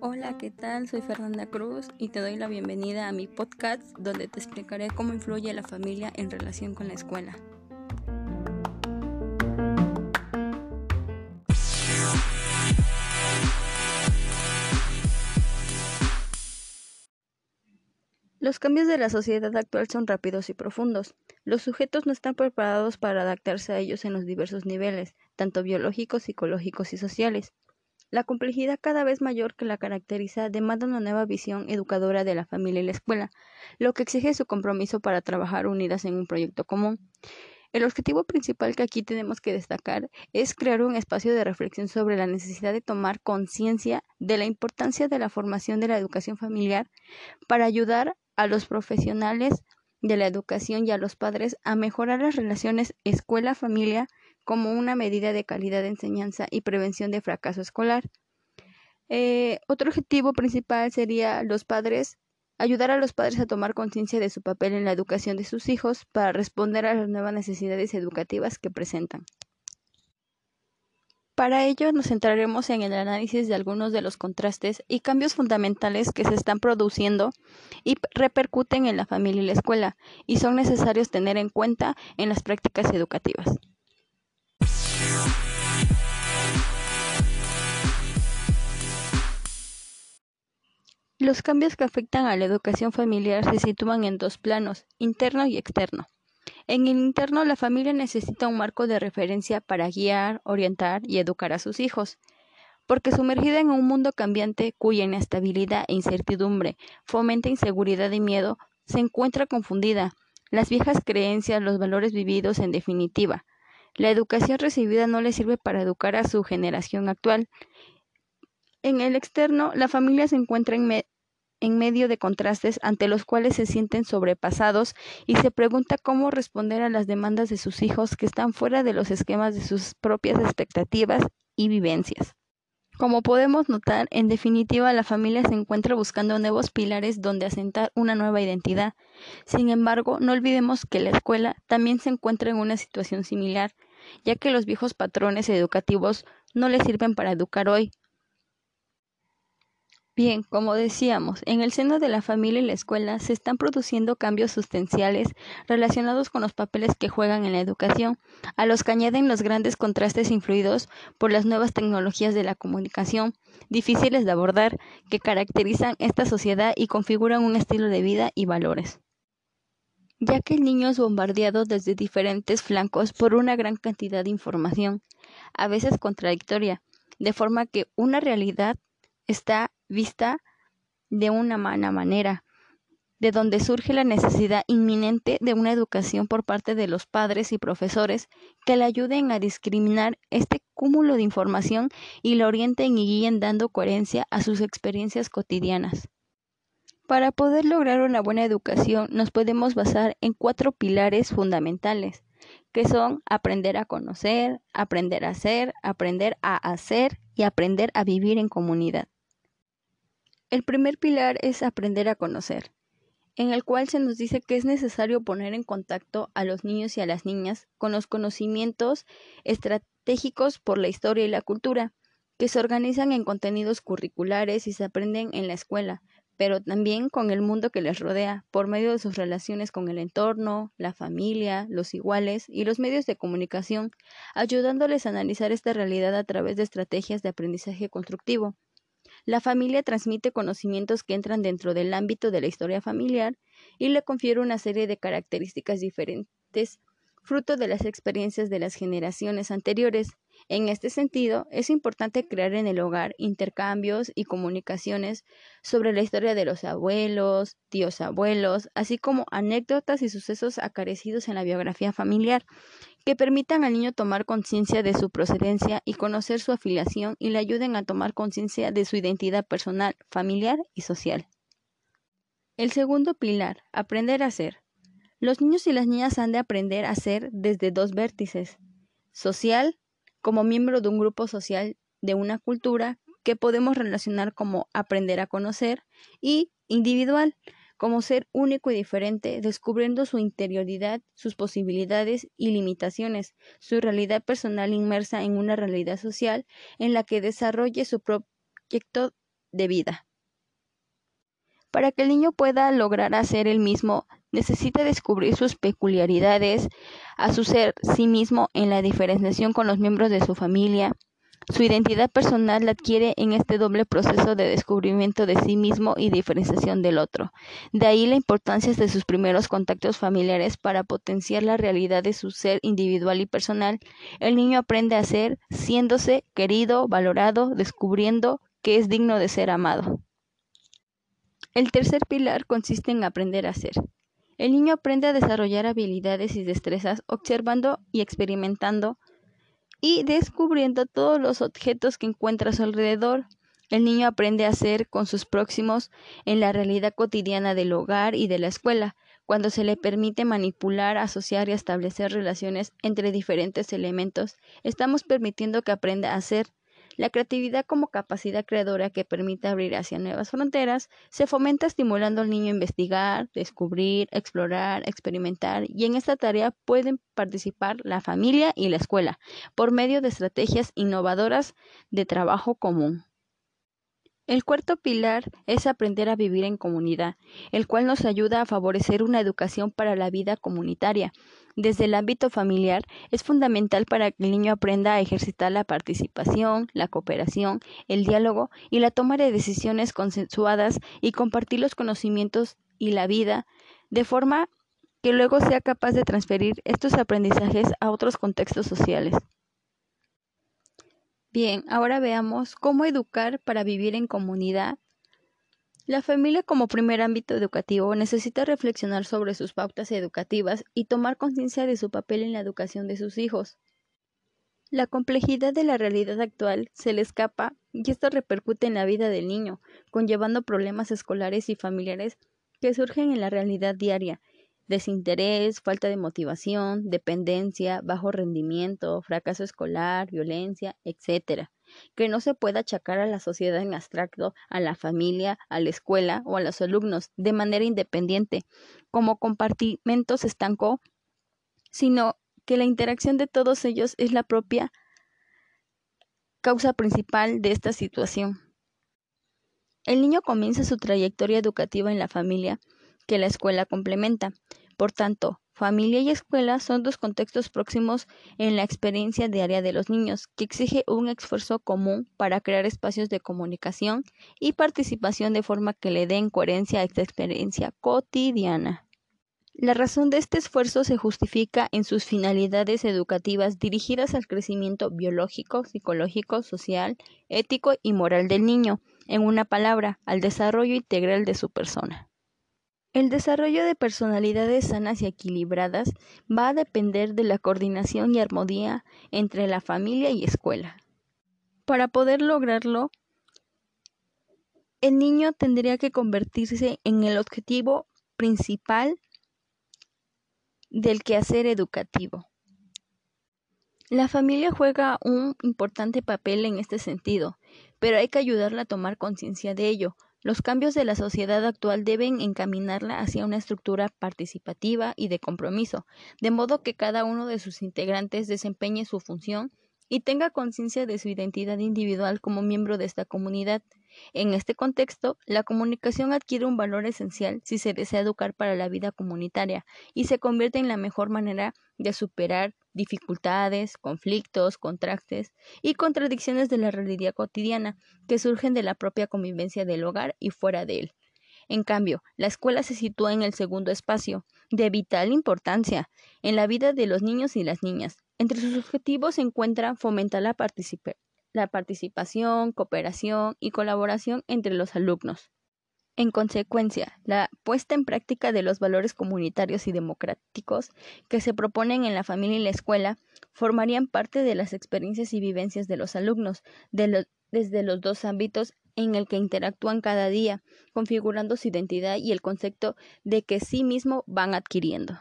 Hola, ¿qué tal? Soy Fernanda Cruz y te doy la bienvenida a mi podcast donde te explicaré cómo influye la familia en relación con la escuela. Los cambios de la sociedad actual son rápidos y profundos. Los sujetos no están preparados para adaptarse a ellos en los diversos niveles, tanto biológicos, psicológicos y sociales. La complejidad cada vez mayor que la caracteriza demanda una nueva visión educadora de la familia y la escuela, lo que exige su compromiso para trabajar unidas en un proyecto común. El objetivo principal que aquí tenemos que destacar es crear un espacio de reflexión sobre la necesidad de tomar conciencia de la importancia de la formación de la educación familiar para ayudar a los profesionales de la educación y a los padres a mejorar las relaciones escuela-familia como una medida de calidad de enseñanza y prevención de fracaso escolar. Eh, otro objetivo principal sería los padres, ayudar a los padres a tomar conciencia de su papel en la educación de sus hijos para responder a las nuevas necesidades educativas que presentan. Para ello nos centraremos en el análisis de algunos de los contrastes y cambios fundamentales que se están produciendo y repercuten en la familia y la escuela y son necesarios tener en cuenta en las prácticas educativas. Los cambios que afectan a la educación familiar se sitúan en dos planos, interno y externo. En el interno, la familia necesita un marco de referencia para guiar, orientar y educar a sus hijos, porque sumergida en un mundo cambiante cuya inestabilidad e incertidumbre fomenta inseguridad y miedo, se encuentra confundida. Las viejas creencias, los valores vividos, en definitiva. La educación recibida no le sirve para educar a su generación actual. En el externo, la familia se encuentra en, en medio de contrastes ante los cuales se sienten sobrepasados y se pregunta cómo responder a las demandas de sus hijos que están fuera de los esquemas de sus propias expectativas y vivencias. Como podemos notar, en definitiva, la familia se encuentra buscando nuevos pilares donde asentar una nueva identidad. Sin embargo, no olvidemos que la escuela también se encuentra en una situación similar, ya que los viejos patrones educativos no le sirven para educar hoy, Bien, como decíamos, en el seno de la familia y la escuela se están produciendo cambios sustanciales relacionados con los papeles que juegan en la educación, a los que añaden los grandes contrastes influidos por las nuevas tecnologías de la comunicación, difíciles de abordar, que caracterizan esta sociedad y configuran un estilo de vida y valores. Ya que el niño es bombardeado desde diferentes flancos por una gran cantidad de información, a veces contradictoria, de forma que una realidad está vista de una mala manera, de donde surge la necesidad inminente de una educación por parte de los padres y profesores que le ayuden a discriminar este cúmulo de información y lo orienten y guíen dando coherencia a sus experiencias cotidianas. Para poder lograr una buena educación nos podemos basar en cuatro pilares fundamentales, que son aprender a conocer, aprender a ser, aprender a hacer y aprender a vivir en comunidad. El primer pilar es aprender a conocer, en el cual se nos dice que es necesario poner en contacto a los niños y a las niñas con los conocimientos estratégicos por la historia y la cultura, que se organizan en contenidos curriculares y se aprenden en la escuela, pero también con el mundo que les rodea, por medio de sus relaciones con el entorno, la familia, los iguales y los medios de comunicación, ayudándoles a analizar esta realidad a través de estrategias de aprendizaje constructivo. La familia transmite conocimientos que entran dentro del ámbito de la historia familiar y le confiere una serie de características diferentes fruto de las experiencias de las generaciones anteriores. En este sentido, es importante crear en el hogar intercambios y comunicaciones sobre la historia de los abuelos, tíos abuelos, así como anécdotas y sucesos acarecidos en la biografía familiar, que permitan al niño tomar conciencia de su procedencia y conocer su afiliación y le ayuden a tomar conciencia de su identidad personal, familiar y social. El segundo pilar, aprender a ser. Los niños y las niñas han de aprender a ser desde dos vértices, social, como miembro de un grupo social de una cultura que podemos relacionar como aprender a conocer, y individual, como ser único y diferente, descubriendo su interioridad, sus posibilidades y limitaciones, su realidad personal inmersa en una realidad social en la que desarrolle su proyecto de vida. Para que el niño pueda lograr hacer el mismo, necesita descubrir sus peculiaridades, a su ser sí mismo en la diferenciación con los miembros de su familia, su identidad personal la adquiere en este doble proceso de descubrimiento de sí mismo y diferenciación del otro. De ahí la importancia de sus primeros contactos familiares para potenciar la realidad de su ser individual y personal. El niño aprende a ser, siéndose querido, valorado, descubriendo que es digno de ser amado. El tercer pilar consiste en aprender a ser. El niño aprende a desarrollar habilidades y destrezas observando y experimentando y descubriendo todos los objetos que encuentra a su alrededor. El niño aprende a ser con sus próximos en la realidad cotidiana del hogar y de la escuela, cuando se le permite manipular, asociar y establecer relaciones entre diferentes elementos, estamos permitiendo que aprenda a ser la creatividad como capacidad creadora que permite abrir hacia nuevas fronteras se fomenta estimulando al niño a investigar, descubrir, explorar, experimentar y en esta tarea pueden participar la familia y la escuela por medio de estrategias innovadoras de trabajo común. El cuarto pilar es aprender a vivir en comunidad, el cual nos ayuda a favorecer una educación para la vida comunitaria. Desde el ámbito familiar es fundamental para que el niño aprenda a ejercitar la participación, la cooperación, el diálogo y la toma de decisiones consensuadas y compartir los conocimientos y la vida, de forma que luego sea capaz de transferir estos aprendizajes a otros contextos sociales. Bien, ahora veamos cómo educar para vivir en comunidad. La familia como primer ámbito educativo necesita reflexionar sobre sus pautas educativas y tomar conciencia de su papel en la educación de sus hijos. La complejidad de la realidad actual se le escapa y esto repercute en la vida del niño, conllevando problemas escolares y familiares que surgen en la realidad diaria desinterés, falta de motivación, dependencia, bajo rendimiento, fracaso escolar, violencia, etc., que no se pueda achacar a la sociedad en abstracto, a la familia, a la escuela o a los alumnos de manera independiente, como compartimentos estancó, sino que la interacción de todos ellos es la propia causa principal de esta situación. El niño comienza su trayectoria educativa en la familia, que la escuela complementa. Por tanto, familia y escuela son dos contextos próximos en la experiencia diaria de los niños, que exige un esfuerzo común para crear espacios de comunicación y participación de forma que le den coherencia a esta experiencia cotidiana. La razón de este esfuerzo se justifica en sus finalidades educativas dirigidas al crecimiento biológico, psicológico, social, ético y moral del niño, en una palabra, al desarrollo integral de su persona. El desarrollo de personalidades sanas y equilibradas va a depender de la coordinación y armonía entre la familia y escuela. Para poder lograrlo, el niño tendría que convertirse en el objetivo principal del quehacer educativo. La familia juega un importante papel en este sentido, pero hay que ayudarla a tomar conciencia de ello, los cambios de la sociedad actual deben encaminarla hacia una estructura participativa y de compromiso, de modo que cada uno de sus integrantes desempeñe su función y tenga conciencia de su identidad individual como miembro de esta comunidad. En este contexto, la comunicación adquiere un valor esencial si se desea educar para la vida comunitaria y se convierte en la mejor manera de superar dificultades, conflictos, contrastes y contradicciones de la realidad cotidiana que surgen de la propia convivencia del hogar y fuera de él. En cambio, la escuela se sitúa en el segundo espacio, de vital importancia, en la vida de los niños y las niñas. Entre sus objetivos se encuentra fomentar la, la participación, cooperación y colaboración entre los alumnos. En consecuencia, la puesta en práctica de los valores comunitarios y democráticos que se proponen en la familia y la escuela formarían parte de las experiencias y vivencias de los alumnos desde los dos ámbitos en el que interactúan cada día, configurando su identidad y el concepto de que sí mismo van adquiriendo.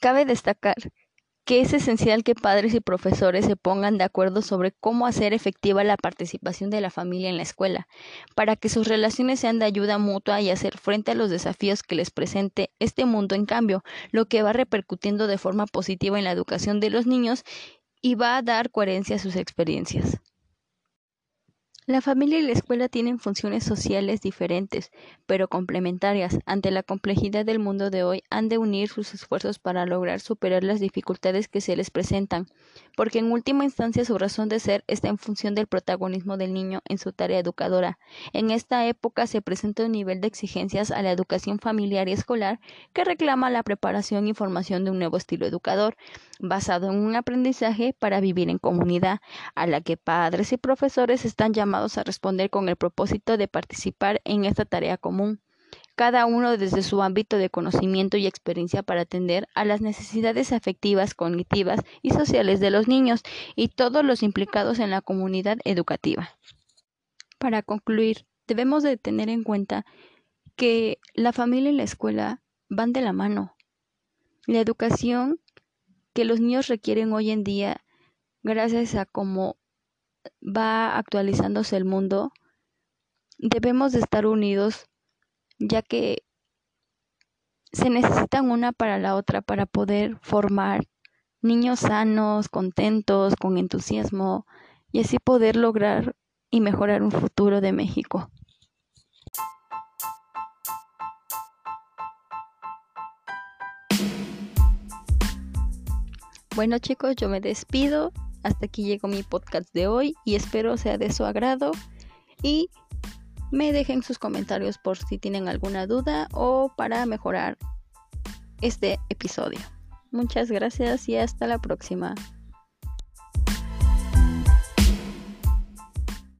Cabe destacar que es esencial que padres y profesores se pongan de acuerdo sobre cómo hacer efectiva la participación de la familia en la escuela, para que sus relaciones sean de ayuda mutua y hacer frente a los desafíos que les presente este mundo en cambio, lo que va repercutiendo de forma positiva en la educación de los niños y va a dar coherencia a sus experiencias. La familia y la escuela tienen funciones sociales diferentes, pero complementarias. Ante la complejidad del mundo de hoy, han de unir sus esfuerzos para lograr superar las dificultades que se les presentan, porque en última instancia su razón de ser está en función del protagonismo del niño en su tarea educadora. En esta época se presenta un nivel de exigencias a la educación familiar y escolar que reclama la preparación y formación de un nuevo estilo educador, basado en un aprendizaje para vivir en comunidad, a la que padres y profesores están llamados a responder con el propósito de participar en esta tarea común, cada uno desde su ámbito de conocimiento y experiencia para atender a las necesidades afectivas, cognitivas y sociales de los niños y todos los implicados en la comunidad educativa. Para concluir, debemos de tener en cuenta que la familia y la escuela van de la mano. La educación que los niños requieren hoy en día, gracias a cómo va actualizándose el mundo, debemos de estar unidos, ya que se necesitan una para la otra para poder formar niños sanos, contentos, con entusiasmo, y así poder lograr y mejorar un futuro de México. Bueno chicos, yo me despido hasta aquí llegó mi podcast de hoy y espero sea de su agrado y me dejen sus comentarios por si tienen alguna duda o para mejorar este episodio. Muchas gracias y hasta la próxima.